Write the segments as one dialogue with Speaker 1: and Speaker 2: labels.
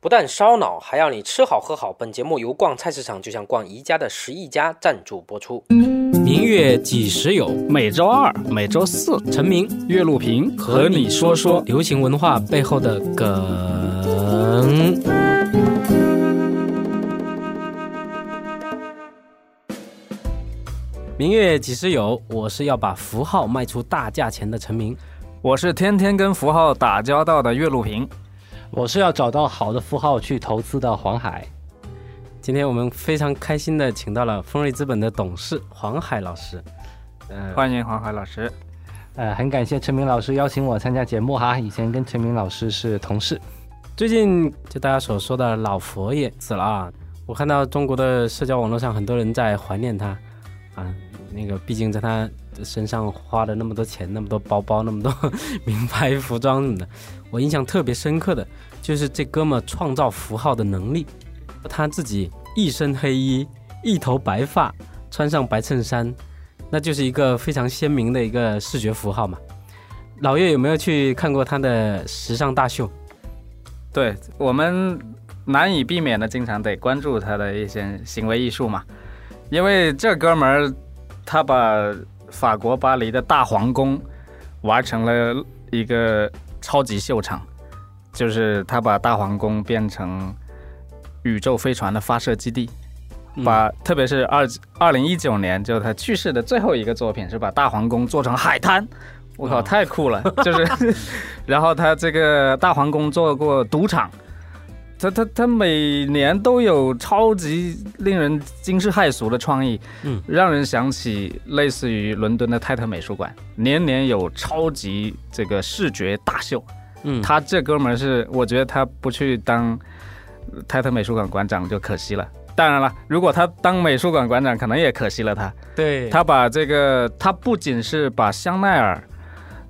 Speaker 1: 不但烧脑，还要你吃好喝好。本节目由逛菜市场就像逛宜家的十亿家赞助播出。明月几时有？
Speaker 2: 每周二、每周四，
Speaker 1: 陈明、
Speaker 2: 岳路平和你说说
Speaker 1: 流行文化背后的梗。明月几时有？我是要把符号卖出大价钱的陈明，
Speaker 2: 我是天天跟符号打交道的岳路平。
Speaker 3: 我是要找到好的符号去投资的黄海。
Speaker 1: 今天我们非常开心的请到了丰瑞资本的董事黄海老师。
Speaker 2: 呃，欢迎黄海老师。
Speaker 3: 呃，很感谢陈明老师邀请我参加节目哈。以前跟陈明老师是同事。
Speaker 1: 最近就大家所说的老佛爷死了啊，我看到中国的社交网络上很多人在怀念他啊。那个毕竟在他身上花了那么多钱，那么多包包，那么多 名牌服装什么的。我印象特别深刻的就是这哥们创造符号的能力，他自己一身黑衣，一头白发，穿上白衬衫，那就是一个非常鲜明的一个视觉符号嘛。老岳有没有去看过他的时尚大秀？
Speaker 2: 对我们难以避免的，经常得关注他的一些行为艺术嘛，因为这哥们儿他把法国巴黎的大皇宫玩成了一个。超级秀场，就是他把大皇宫变成宇宙飞船的发射基地，把特别是二二零一九年，就他去世的最后一个作品是把大皇宫做成海滩，我靠，太酷了！就是，然后他这个大皇宫做过赌场，他他他每年都有超级令人惊世骇俗的创意，嗯，让人想起类似于伦敦的泰特美术馆，年年有超级这个视觉大秀，嗯，他这哥们儿是，我觉得他不去当泰特美术馆馆长就可惜了。当然了，如果他当美术馆馆长，可能也可惜了他。
Speaker 1: 对，
Speaker 2: 他把这个，他不仅是把香奈儿。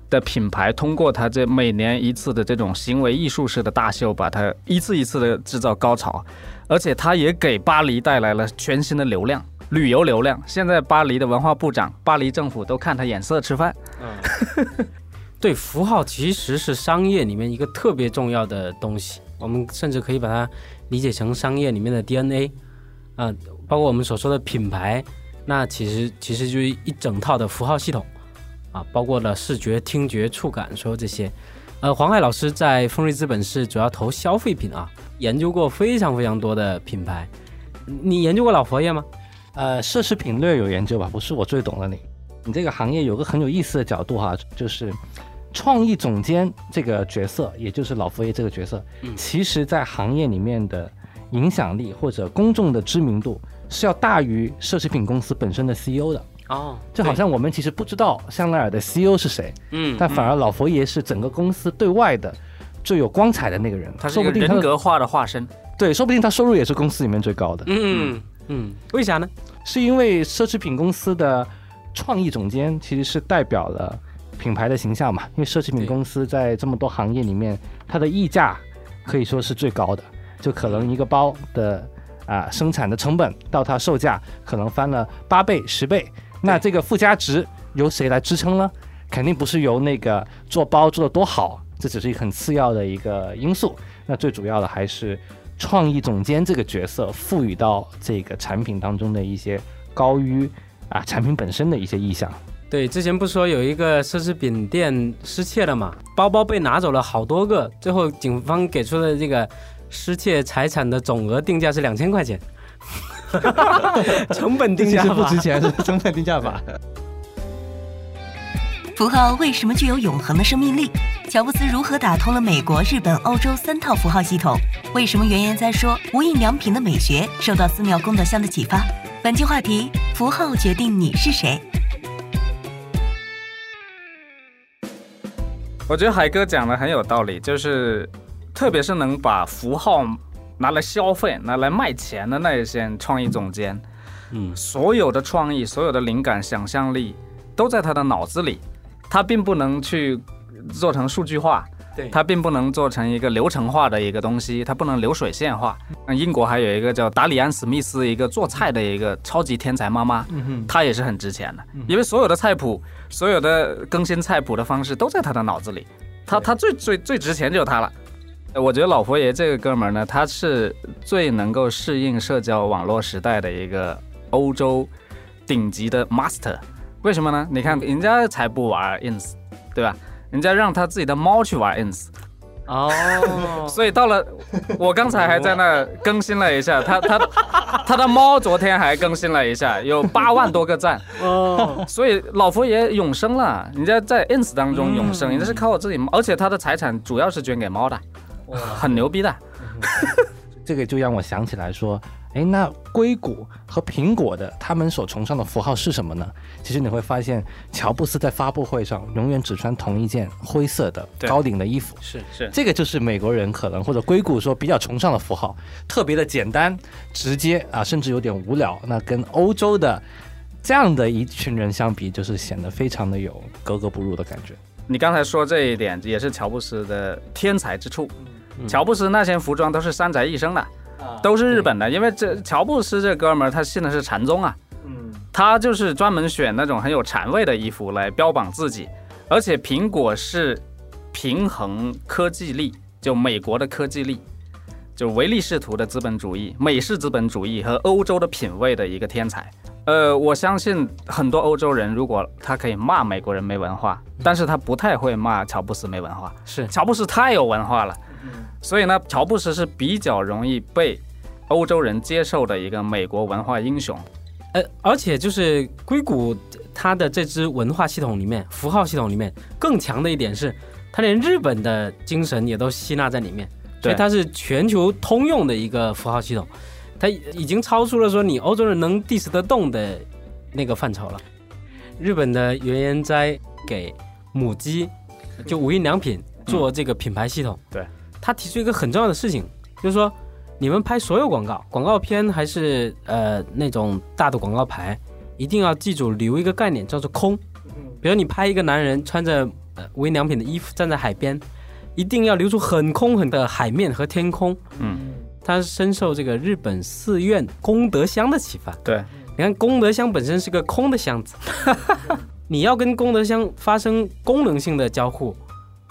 Speaker 2: 的品牌通过他这每年一次的这种行为艺术式的大秀，把它一次一次的制造高潮，而且他也给巴黎带来了全新的流量，旅游流量。现在巴黎的文化部长、巴黎政府都看他眼色吃饭。
Speaker 1: 嗯，对，符号其实是商业里面一个特别重要的东西，我们甚至可以把它理解成商业里面的 DNA。啊，包括我们所说的品牌，那其实其实就是一整套的符号系统。啊，包括了视觉、听觉、触感，所有这些。呃，黄海老师在丰瑞资本是主要投消费品啊，研究过非常非常多的品牌。你研究过老佛爷吗？
Speaker 3: 呃，奢侈品略有研究吧，不是我最懂的你。你这个行业有个很有意思的角度哈，就是创意总监这个角色，也就是老佛爷这个角色，其实在行业里面的影响力或者公众的知名度是要大于奢侈品公司本身的 CEO 的。哦，就好像我们其实不知道香奈儿的 CEO 是谁，嗯，但反而老佛爷是整个公司对外的最有光彩的那个人，
Speaker 2: 他是人格化的化身，
Speaker 3: 对，说不定他收入也是公司里面最高的，
Speaker 1: 嗯嗯，为啥呢？
Speaker 3: 是因为奢侈品公司的创意总监其实是代表了品牌的形象嘛，因为奢侈品公司在这么多行业里面，它的溢价可以说是最高的，就可能一个包的啊生产的成本到它售价可能翻了八倍十倍。那这个附加值由谁来支撑呢？肯定不是由那个做包做的多好，这只是一个很次要的一个因素。那最主要的还是创意总监这个角色赋予到这个产品当中的一些高于啊产品本身的一些意向。
Speaker 1: 对，之前不说有一个奢侈品店失窃了嘛，包包被拿走了好多个，最后警方给出的这个失窃财产的总额定价是两千块钱。成本定价
Speaker 3: 不值钱，是成本定价法。
Speaker 4: 符号为什么具有永恒的生命力？乔布斯如何打通了美国、日本、欧洲三套符号系统？为什么原言在说无印良品的美学受到寺庙功德箱的启发？本期话题：符号决定你是谁。
Speaker 2: 我觉得海哥讲的很有道理，就是特别是能把符号。拿来消费、拿来卖钱的那一些创意总监，嗯，所有的创意、所有的灵感、想象力都在他的脑子里，他并不能去做成数据化，
Speaker 1: 对，
Speaker 2: 他并不能做成一个流程化的一个东西，他不能流水线化。那英国还有一个叫达里安·史密斯，一个做菜的一个超级天才妈妈，嗯她也是很值钱的，因为所有的菜谱、所有的更新菜谱的方式都在他的脑子里，他他最最最值钱就是他了。呃我觉得老佛爷这个哥们儿呢，他是最能够适应社交网络时代的一个欧洲顶级的 master。为什么呢？你看人家才不玩 ins，对吧？人家让他自己的猫去玩 ins，
Speaker 1: 哦，
Speaker 2: 所以到了我刚才还在那更新了一下，他他他的猫昨天还更新了一下，有八万多个赞。
Speaker 1: 哦，
Speaker 2: 所以老佛爷永生了，人家在 ins 当中永生，
Speaker 3: 嗯
Speaker 2: 人家是靠我自己，而且他的财产主要是捐给猫的，很牛逼的。
Speaker 3: 这个就让我想起来说，哎，那硅谷和苹果的他们所崇尚的符号是什么呢？其实你会发现，乔布斯在发布会上永远只穿同一件灰色的高领的衣服。
Speaker 1: 是
Speaker 2: 是
Speaker 3: 这个就是美国人可能或者硅谷说比较崇尚的符号，特别的简单、直接啊，甚至有点无聊。那跟欧洲的这样的一群人相比，就是显得非常的有格格不入的感觉。
Speaker 2: 你刚才说这一点也是乔布斯的天才之处。
Speaker 1: 嗯。
Speaker 2: 乔布斯那些服装都是三宅一生的，都是日本的，因为这乔布斯这哥们儿他信的是禅宗啊，
Speaker 3: 嗯，
Speaker 2: 他就是专门选那种很有禅味的衣服来标榜自己，而且苹果是平衡科技力，就美国的科技力，就唯利是图的资本主义、美式资本主义和欧洲的品味的一个天才。呃，我相信很多欧洲人，如果他可以骂美国人没文化，但是他不太会骂乔布斯没文化。
Speaker 1: 是，
Speaker 2: 乔布斯太有文化了，所以呢，乔布斯是比较容易被欧洲人接受的一个美国文化英雄。
Speaker 1: 呃，而且就是硅谷它的这支文化系统里面，符号系统里面更强的一点是，它连日本的精神也都吸纳在里面，所以
Speaker 2: 对
Speaker 1: 它是全球通用的一个符号系统，它已经超出了说你欧洲人能 diss 得动的那个范畴了。日本的原研哉给母鸡，就无印良品做这个品牌系统，
Speaker 2: 对，
Speaker 1: 他提出一个很重要的事情，就是说你们拍所有广告，广告片还是呃那种大的广告牌，一定要记住留一个概念叫做空。比如你拍一个男人穿着呃无印良品的衣服站在海边，一定要留出很空很的海面和天空。
Speaker 2: 嗯，
Speaker 1: 他深受这个日本寺院功德箱的启发。
Speaker 2: 对，
Speaker 1: 你看功德箱本身是个空的箱子，你要跟功德箱发生功能性的交互，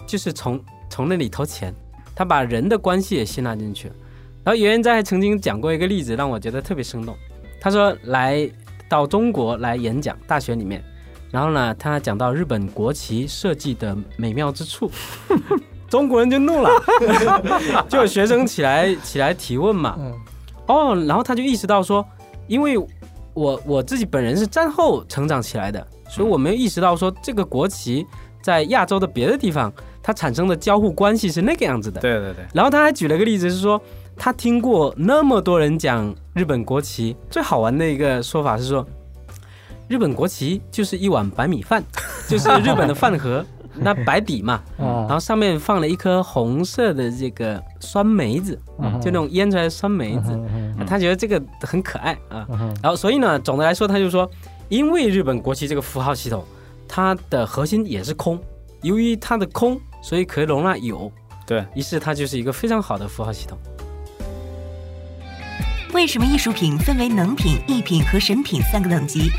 Speaker 1: 就是从从那里投钱。他把人的关系也吸纳进去了。然后袁元哉还曾经讲过一个例子，让我觉得特别生动。他说来到中国来演讲，大学里面，然后呢，他讲到日本国旗设计的美妙之处，中国人就怒了，就有学生起来起来提问嘛，
Speaker 3: 嗯
Speaker 1: 哦，然后他就意识到说，因为我我自己本人是战后成长起来的，所以我没有意识到说这个国旗在亚洲的别的地方，它产生的交互关系是那个样子的。
Speaker 2: 对对对，
Speaker 1: 然后他还举了个例子，是说他听过那么多人讲日本国旗，最好玩的一个说法是说，日本国旗就是一碗白米饭，就是日本的饭盒，那白底嘛，然
Speaker 3: 啊，
Speaker 1: 后上面放了一颗红色的这个酸梅子，
Speaker 3: 嗯
Speaker 1: 就那种腌出来的酸梅子。
Speaker 3: 嗯
Speaker 1: 他觉得这个很可爱啊。然后所以呢，总的来说，他就说，因为日本国旗这个符号系统，它的核心也是空，由于它的空，所以可以容纳有，
Speaker 2: 对，
Speaker 1: 于是它就是一个非常好的符号系统。
Speaker 4: 为什么艺术品分为能品、艺品和神品三个等级？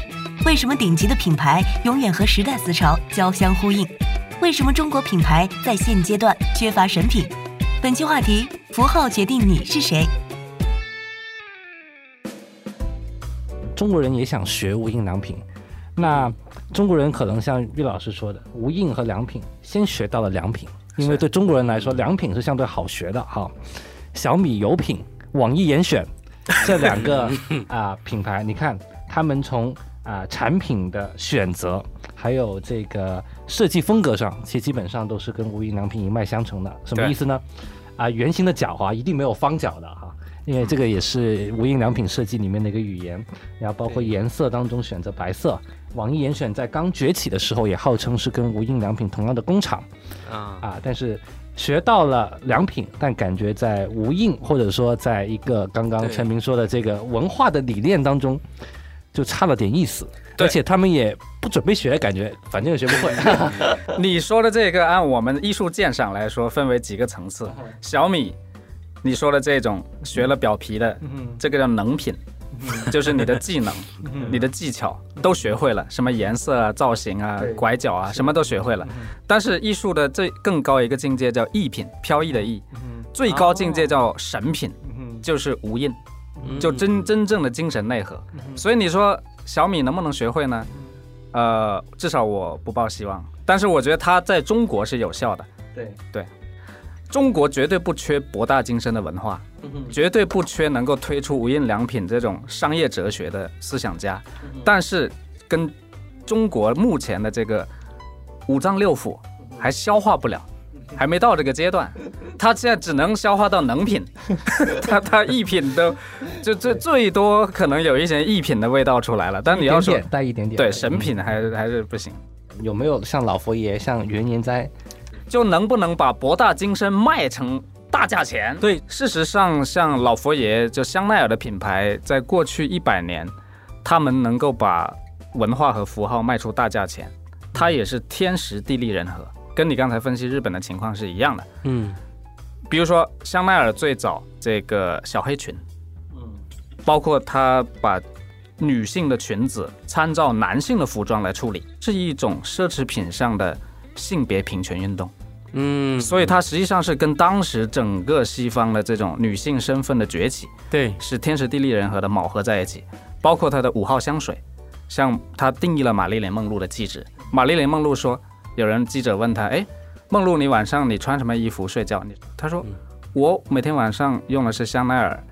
Speaker 4: 为什么顶级的品牌永远和时代思潮交相呼应？为什么中国品牌在现阶段缺乏神品？本期话题：符号决定你是谁。
Speaker 3: 中国人也想学无印良品，那中国人可能像玉老师说的，无印和良品先学到了良品，因为对中国人来说，良品是相对好学的哈。小米有品、网易严选 这两个啊、品牌，你看他们从啊、产品的选择，还有这个设计风格上，其实基本上都是跟无印良品一脉相承的。什么意思呢？啊、圆形的角啊，一定没有方角的哈。因为这个也是无印良品设计里面的一个语言，然后包括颜色当中选择白色。网易严选在刚崛起的时候也号称是跟无印良品同样的工厂
Speaker 1: 啊，
Speaker 3: 啊，但是学到了良品，但感觉在无印或者说在一个刚刚
Speaker 1: 对
Speaker 3: 陈明说的这个文化的理念当中，就差了点意思，而且他们也不准备学，感觉反正也学不会。
Speaker 2: 你说的这个，按我们艺术鉴赏来说，分为几个层次。小米，你说的这种学了表皮的，这个叫能品，就是你的技能、你的技巧都学会了，什么颜色啊、造型啊、拐角啊，什么都学会了。但是艺术的最更高一个境界叫艺品，飘逸的逸，最高境界叫神品，
Speaker 3: 嗯
Speaker 2: 就是无印，
Speaker 1: 嗯。
Speaker 2: 就真真正的精神内核。所以你说小米能不能学会呢？呃，至少我不抱希望。但是我觉得它在中国是有效的，
Speaker 3: 对。
Speaker 2: 对，中国绝对不缺博大精深的文化，绝对不缺能够推出无印良品这种商业哲学的思想家。但是跟中国目前的这个五脏六腑还消化不了，还没到这个阶段，他现在只能消化到能品，他他一品都就最最多可能有一些一品的味道出来了。但你要说
Speaker 3: 带一点点，
Speaker 2: 对神品还是还是不行。
Speaker 3: 有没有像老佛爷、像元年斋？
Speaker 2: 就能不能把博大精深卖成大价钱？
Speaker 1: 对，
Speaker 2: 事实上，像老佛爷就香奈儿的品牌，在过去一百年，他们能够把文化和符号卖出大价钱，它也是天时地利人和，跟你刚才分析日本的情况是一样的。
Speaker 1: 嗯
Speaker 2: 比如说香奈儿最早这个小黑裙，嗯包括它把女性的裙子参照男性的服装来处理，是一种奢侈品上的性别平权运动。
Speaker 1: 嗯，
Speaker 2: 所以它实际上是跟当时整个西方的这种女性身份的崛起
Speaker 1: 对，
Speaker 2: 是天时地利人和的卯合在一起，包括它的五号香水，像它定义了玛丽莲梦露的气质。玛丽莲梦露说，有人记者问她，哎，梦露你晚上你穿什么衣服睡觉？你她说
Speaker 1: 嗯
Speaker 2: 我每天晚上用的是香奈儿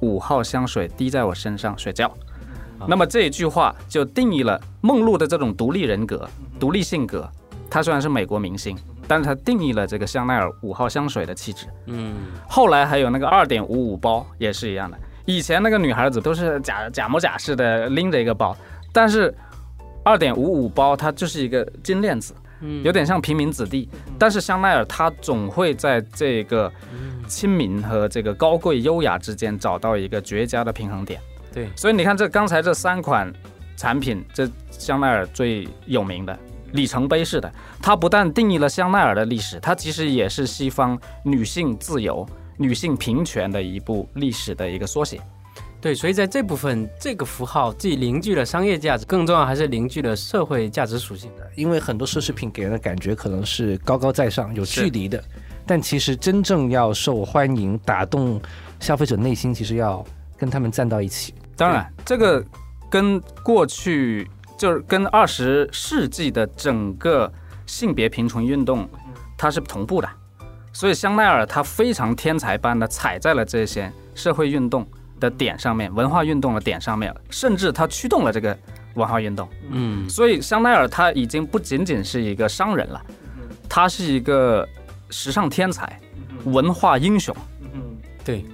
Speaker 2: 五号香水滴在我身上睡觉。
Speaker 1: 啊
Speaker 2: 那么这一句话就定义了梦露的这种独立人格、独立性格。她虽然是美国明星，但是它定义了这个香奈儿五号香水的气质。
Speaker 1: 嗯
Speaker 2: 后来还有那个二点五五包也是一样的。以前那个女孩子都是假假模假式的拎着一个包，但是二点五五包它就是一个金链子，
Speaker 1: 嗯
Speaker 2: 有点像平民子弟。但是香奈儿它总会在这个亲民和这个高贵优雅之间找到一个绝佳的平衡点。
Speaker 1: 对，
Speaker 2: 所以你看这刚才这三款产品，这香奈儿最有名的。里程碑式的，它不但定义了香奈儿的历史，它其实也是西方女性自由、女性平权的一部历史的一个缩写。
Speaker 1: 对，所以在这部分，这个符号既凝聚了商业价值，更重要还是凝聚了社会价值属性的。
Speaker 3: 因为很多奢侈品给人的感觉可能是高高在上、有距离的，但其实真正要受欢迎、打动消费者内心，其实要跟他们站到一起。
Speaker 2: 当然，这个跟过去就是跟二十世纪的整个性别平权运动，它是同步的。所以香奈儿它非常天才般的踩在了这些社会运动的点上面、文化运动的点上面，甚至它驱动了这个文化运动。
Speaker 1: 嗯
Speaker 2: 所以香奈儿它已经不仅仅是一个商人了，他是一个时尚天才、文化英雄。
Speaker 1: 嗯对，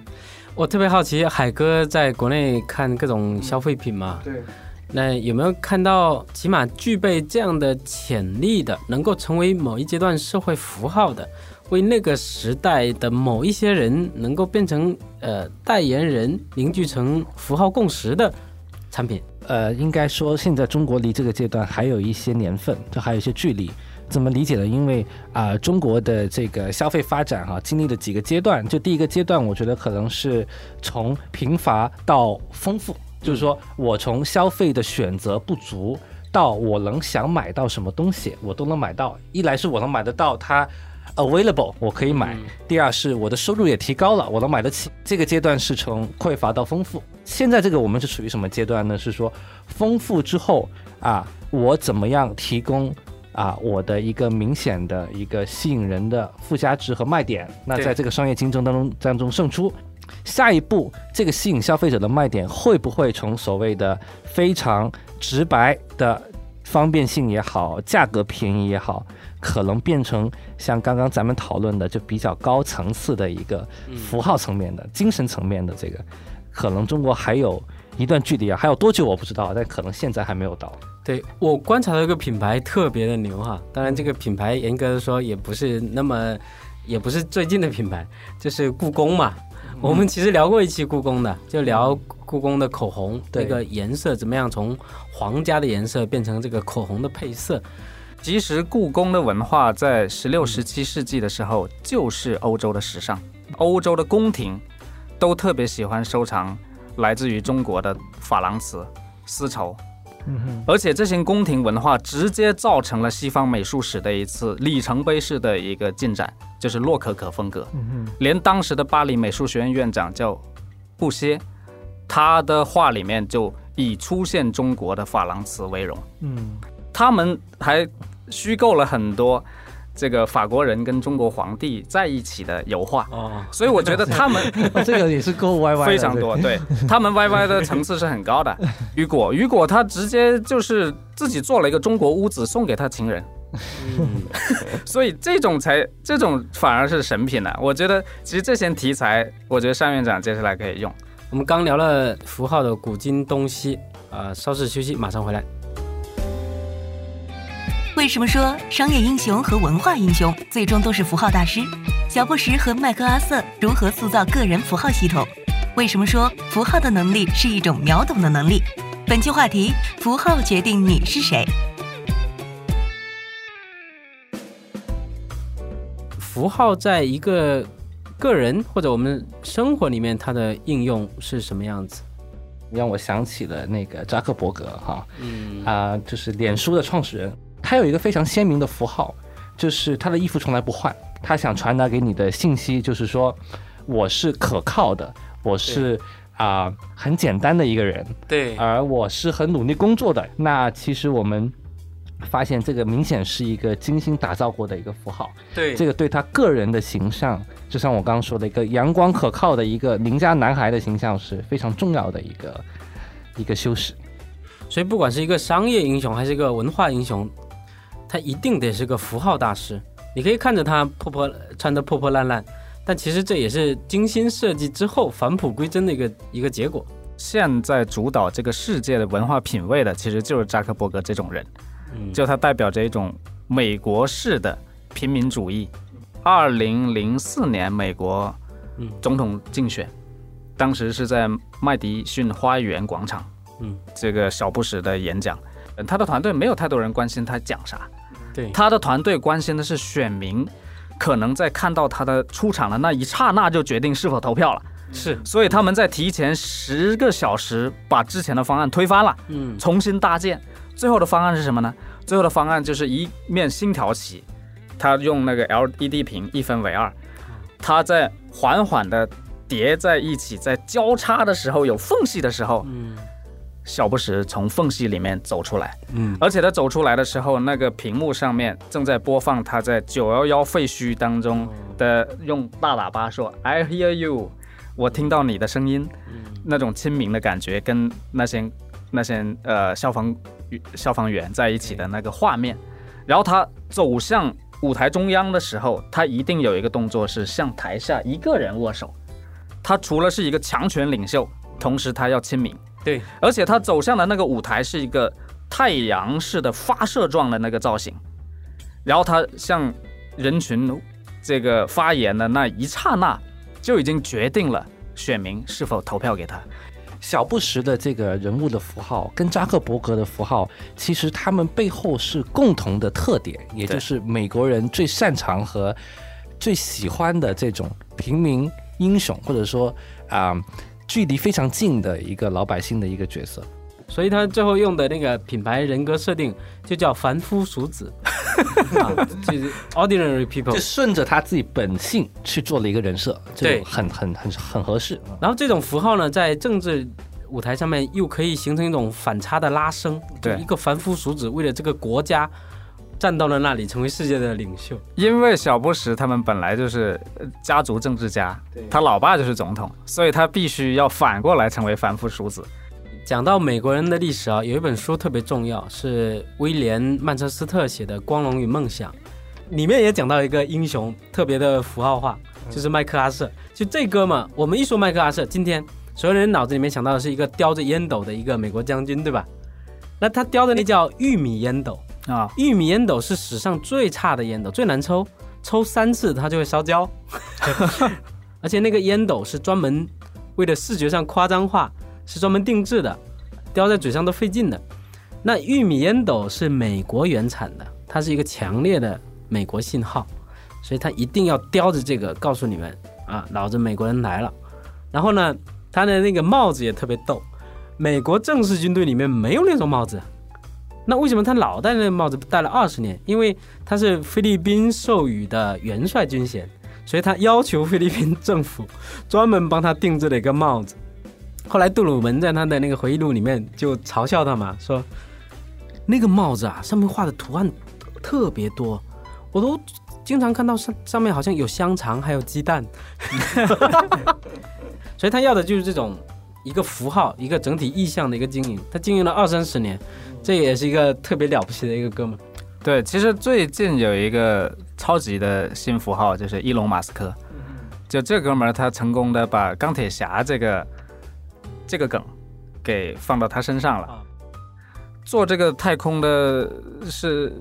Speaker 1: 我特别好奇，海哥在国内看各种消费品嘛，
Speaker 3: 对，
Speaker 1: 那有没有看到起码具备这样的潜力的，能够成为某一阶段社会符号的，为那个时代的某一些人能够变成呃代言人，凝聚成符号共识的产品？
Speaker 3: 呃，应该说现在中国离这个阶段还有一些年份，这还有一些距离。怎么理解呢？因为啊、中国的这个消费发展哈、经历了几个阶段。就第一个阶段，我觉得可能是从贫乏到丰富，就是说我从消费的选择不足到我能想买到什么东西，我都能买到。一来是我能买得到它。available 我可以买，第二是我的收入也提高了，我能买得起。这个阶段是从匮乏到丰富。现在这个我们是处于什么阶段呢？是说丰富之后啊，我怎么样提供啊我的一个明显的一个吸引人的附加值和卖点？那在这个商业竞争当中当中胜出。下一步，这个吸引消费者的卖点会不会从所谓的非常直白的方便性也好，价格便宜也好，可能变成像刚刚咱们讨论的，就比较高层次的一个符号层面的、精神层面的这个，可能中国还有一段距离啊，还有多久我不知道，但可能现在还没有到。
Speaker 1: 对我观察到一个品牌特别的牛哈，当然这个品牌严格的说也不是那么，也不是最近的品牌，就是故宫嘛。我们其实聊过一期故宫的，就聊故宫的口红
Speaker 3: 对。
Speaker 1: 那个颜色怎么样从皇家的颜色变成这个口红的配色。
Speaker 2: 其实故宫的文化在十六、十七世纪的时候就是欧洲的时尚，欧洲的宫廷都特别喜欢收藏来自于中国的珐琅瓷、丝绸，
Speaker 3: 嗯，
Speaker 2: 而且这些宫廷文化直接造成了西方美术史的一次里程碑式的一个进展，就是洛可可风格。连当时的巴黎美术学院院长叫布歇，他的画里面就以出现中国的珐琅瓷为荣。
Speaker 3: 嗯，
Speaker 2: 他们还虚构了很多这个法国人跟中国皇帝在一起的油画，
Speaker 1: 哦，
Speaker 2: 所以我觉得他们
Speaker 3: 哦 这个也是够歪歪的，
Speaker 2: 非常多，对。他们 YY 的层次是很高的。雨果，雨果他直接就是自己做了一个中国屋子送给他情人，
Speaker 1: 嗯，
Speaker 2: 所以这种才这种反而是神品呢、我觉得其实这些题材，我觉得单院长接下来可以用。
Speaker 1: 我们刚聊了符号的古今东西，呃、稍事休息，马上回来。
Speaker 4: 为什么说商业英雄和文化英雄最终都是符号大师？小布什和麦克阿瑟如何塑造个人符号系统？为什么说符号的能力是一种秒懂的能力？本期话题：符号决定你是谁。
Speaker 1: 符号在一个个人或者我们生活里面，它的应用是什么样子？
Speaker 3: 让我想起了那个扎克伯格哈
Speaker 1: 嗯
Speaker 3: 啊、就是脸书的创始人，他有一个非常鲜明的符号，就是他的衣服从来不换。他想传达给你的信息就是说，我是可靠的，我是啊、很简单的一个人，
Speaker 1: 对
Speaker 3: 而我是很努力工作的。那其实我们发现这个明显是一个精心打造过的一个符号，
Speaker 1: 对
Speaker 3: 这个对他个人的形象，就像我刚刚说的一个阳光可靠的一个邻家男孩的形象是非常重要的一个一个修饰。
Speaker 1: 所以不管是一个商业英雄还是一个文化英雄，他一定得是个符号大师。你可以看着他破破穿的破破烂烂，但其实这也是精心设计之后返璞归真的一个一个结果。
Speaker 2: 现在主导这个世界的文化品味的，其实就是扎克伯格这种人，
Speaker 1: 嗯，
Speaker 2: 就他代表着一种美国式的平民主义。二零零四年美国
Speaker 1: 嗯
Speaker 2: 总统竞选，当时是在麦迪逊花园广场，
Speaker 1: 嗯，
Speaker 2: 这个小布什的演讲，呃他的团队没有太多人关心他讲啥，
Speaker 1: 对，
Speaker 2: 他的团队关心的是选民可能在看到他的出场的那一刹那就决定是否投票了，
Speaker 1: 是，
Speaker 2: 所以他们在提前十个小时把之前的方案推翻了，
Speaker 1: 嗯。
Speaker 2: 重新搭建。最后的方案是什么呢？最后的方案就是一面新条旗，他用那个 LED 屏一分为二，他在缓缓的叠在一起，在交叉的时候有缝隙的时候，
Speaker 1: 嗯
Speaker 2: 小布什从缝隙里面走出来。
Speaker 1: 嗯
Speaker 2: 而且他走出来的时候，那个屏幕上面正在播放他在九幺幺废墟当中的用大喇叭说 “I hear you”，我听到你的声音，那种亲民的感觉，跟那些那些呃消防消防员在一起的那个画面。然后他走向舞台中央的时候，他一定有一个动作是向台下一个人握手。他除了是一个强权领袖，同时他要亲民。
Speaker 1: 对，
Speaker 2: 而且他走向的那个舞台是一个太阳式的发射状的那个造型，然后他向人群这个发言的那一刹那，就已经决定了选民是否投票给他。
Speaker 3: 小布什的这个人物的符号跟扎克伯格的符号，其实他们背后是共同的特点，也就是美国人最擅长和最喜欢的这种平民英雄，或者说啊、距离非常近的一个老百姓的一个角色。
Speaker 1: 所以他最后用的那个品牌人格设定就叫凡夫俗子，啊，就是 ordinary people 就。
Speaker 3: 顺着他自己本性去做了一个人设，就很很很很合适。
Speaker 1: 然后这种符号呢，在政治舞台上面又可以形成一种反差的拉升，
Speaker 2: 对
Speaker 1: 一个凡夫俗子为了这个国家站到了那里，成为世界的领袖。
Speaker 2: 因为小布什他们本来就是呃家族政治家，他老爸就是总统，所以他必须要反过来成为凡夫俗子。
Speaker 1: 讲到美国人的历史啊，有一本书特别重要，是威廉曼彻斯特写的《光荣与梦想》，里面也讲到一个英雄特别的符号化，就是麦克阿瑟。就这哥们，我们一说麦克阿瑟，今天所有人脑子里面想到的是一个叼着烟斗的一个美国将军，对吧？那他叼的那叫玉米烟斗，
Speaker 2: 啊，
Speaker 1: 玉米烟斗是史上最差的烟斗，最难抽，抽三次它就会烧焦，而且那个烟斗是专门为了视觉上夸张化，是专门定制的，叼在嘴上都费劲的。那玉米烟斗是美国原产的，它是一个强烈的美国信号，所以它一定要叼着这个告诉你们啊，老子美国人来了。然后呢，他的那个帽子也特别逗，美国正式军队里面没有那种帽子，那为什么他老戴那个帽子戴了二十年？因为他是菲律宾授予的元帅军衔，所以他要求菲律宾政府 专门帮他定制了一个帽子。后来杜鲁门在他的那个回忆录里面就嘲笑他嘛，说那个帽子啊上面画的图案特别多，我都经常看到上上面好像有香肠还有鸡蛋，所以他要的就是这种一个符号一个整体意象的一个经营，他经营了二三十年，这也是一个特别了不起的一个哥们。
Speaker 2: 对，其实最近有一个超级的新符号，就是伊隆马斯克。就这哥们儿，他成功的把钢铁侠这个这个梗给放到他身上了
Speaker 1: 啊。
Speaker 2: 做这个太空的是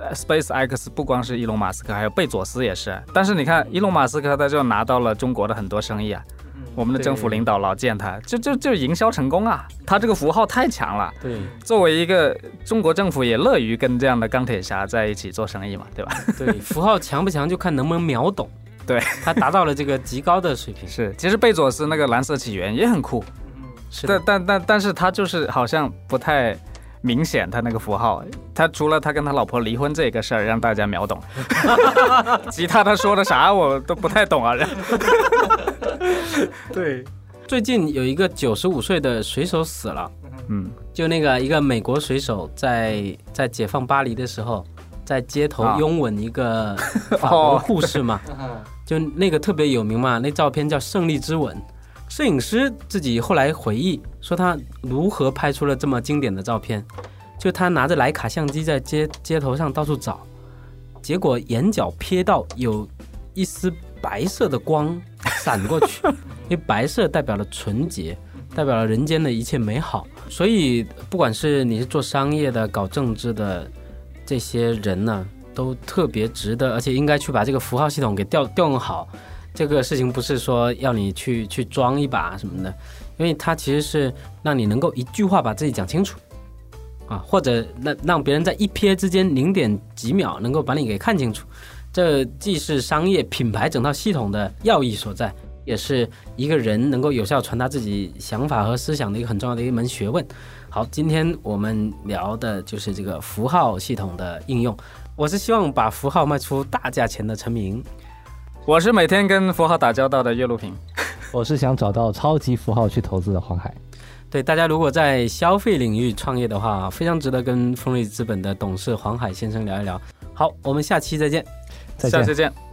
Speaker 2: 呃 Space X，不光是伊隆马斯克，还有贝佐斯也是。但是你看，伊隆马斯克他就拿到了中国的很多生意啊。我们的政府领导老见他，就就就营销成功啊！他这个符号太强了。
Speaker 1: 对
Speaker 2: 作为一个中国政府，也乐于跟这样的钢铁侠在一起做生意嘛，对吧？
Speaker 1: 对，符号强不强就看能不能秒懂。
Speaker 2: 对，
Speaker 1: 他达到了这个极高的水平。
Speaker 2: 是，其实贝佐斯那个蓝色起源也很酷，
Speaker 1: 是的
Speaker 2: 但，但但但是他就是好像不太明显，他那个符号，他除了他跟他老婆离婚这个事儿让大家秒懂，其他他说的啥我都不太懂啊。
Speaker 1: 对。最近有一个九十五岁的水手死了，
Speaker 2: 嗯，
Speaker 1: 就那个一个美国水手在在解放巴黎的时候，在街头
Speaker 2: 啊
Speaker 1: 拥吻一个 法国护士嘛，
Speaker 3: 嗯
Speaker 1: 就那个特别有名嘛，那照片叫《胜利之吻》。摄影师自己后来回忆说，他如何拍出了这么经典的照片，就他拿着徕卡相机在街街头上到处找，结果眼角瞥到有一丝白色的光闪过去，因为白色代表了纯洁，代表了人间的一切美好。所以，不管是你是做商业的、搞政治的这些人呢，都特别值得，而且应该去把这个符号系统给调调用好。这个事情不是说要你去去装一把什么的，因为它其实是让你能够一句话把自己讲清楚，啊，或者让让别人在一瞥之间零点几秒能够把你给看清楚。这既是商业品牌整套系统的要义所在，也是一个人能够有效传达自己想法和思想的一个很重要的一门学问。好，今天我们聊的就是这个符号系统的应用。我是希望把符号卖出大价钱的陈明。
Speaker 2: 我是每天跟符号打交道的岳路平。
Speaker 3: 我是想找到超级符号去投资的黄海。
Speaker 1: 对大家如果在消费领域创业的话，非常值得跟丰瑞资本的董事黄海先生聊一聊。好，我们下期再见。
Speaker 3: 再见
Speaker 2: 下期。见。